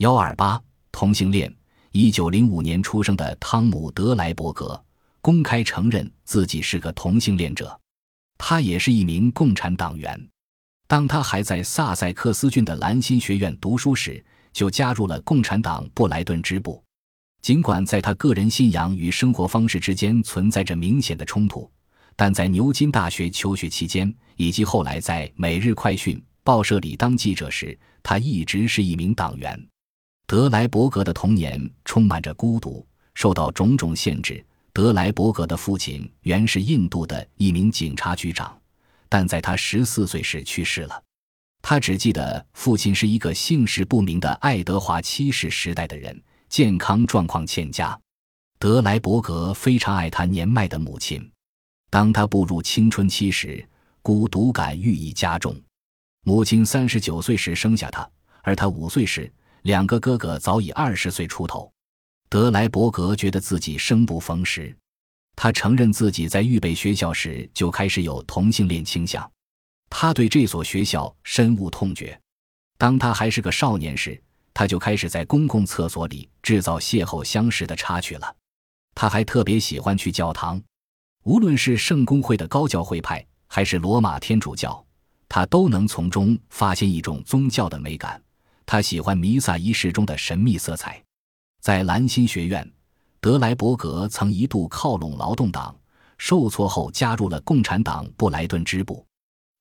幺二八同性恋。一九零五年出生的汤姆·德莱伯格公开承认自己是个同性恋者。他也是一名共产党员。当他还在萨塞克斯郡的兰心学院读书时，就加入了共产党布莱顿支部。尽管在他个人信仰与生活方式之间存在着明显的冲突，但在牛津大学求学期间，以及后来在《每日快讯》报社里当记者时，他一直是一名党员。德莱伯格的童年充满着孤独，受到种种限制。德莱伯格的父亲原是印度的一名警察局长，但在他十四岁时去世了。他只记得父亲是一个姓氏不明的爱德华七世时代的人，健康状况欠佳。德莱伯格非常爱他年迈的母亲。当他步入青春期时，孤独感愈益加重。母亲三十九岁时生下他，而他五岁时。两个哥哥早已二十岁出头，德莱伯格觉得自己生不逢时。他承认自己在预备学校时就开始有同性恋倾向，他对这所学校深恶痛绝。当他还是个少年时，他就开始在公共厕所里制造邂逅相识的插曲了。他还特别喜欢去教堂，无论是圣公会的高教会派，还是罗马天主教，他都能从中发现一种宗教的美感。他喜欢弥撒仪式中的神秘色彩。在兰辛学院，德莱伯格曾一度靠拢劳动党，受挫后加入了共产党布莱顿支部。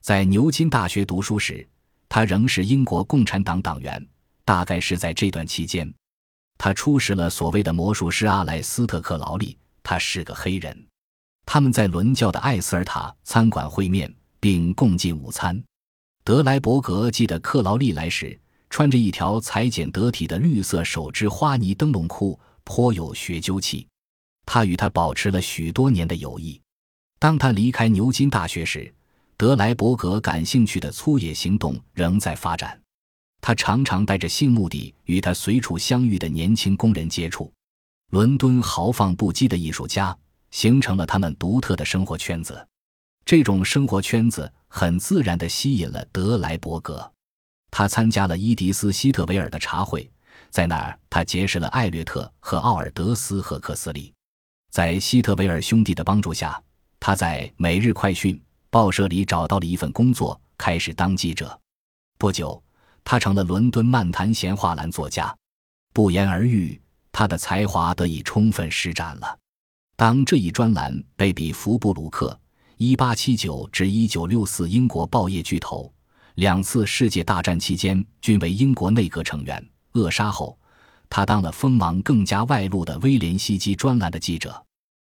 在牛津大学读书时，他仍是英国共产党党员。大概是在这段期间，他初识了所谓的魔术师阿莱斯特·克劳利。他是个黑人。他们在伦教的艾斯尔塔餐馆会面，并共进午餐。德莱伯格记得克劳利来时。穿着一条裁剪得体的绿色手织花呢灯笼裤，颇有学究气。他与他保持了许多年的友谊。当他离开牛津大学时，德莱伯格感兴趣的粗野行动仍在发展。他常常带着性目的与他随处相遇的年轻工人接触。伦敦豪放不羁的艺术家形成了他们独特的生活圈子。这种生活圈子很自然地吸引了德莱伯格。他参加了伊迪丝·希特维尔的茶会，在那儿他结识了艾略特和奥尔德斯·赫克斯利。在希特维尔兄弟的帮助下，他在《每日快讯》报社里找到了一份工作，开始当记者。不久，他成了伦敦漫谈闲话栏作家。不言而喻，他的才华得以充分施展了。当这一专栏被比弗布鲁克 （1879-1964） 英国报业巨头。两次世界大战期间均为英国内阁成员。扼杀后，他当了锋芒更加外露的威廉希基专栏的记者。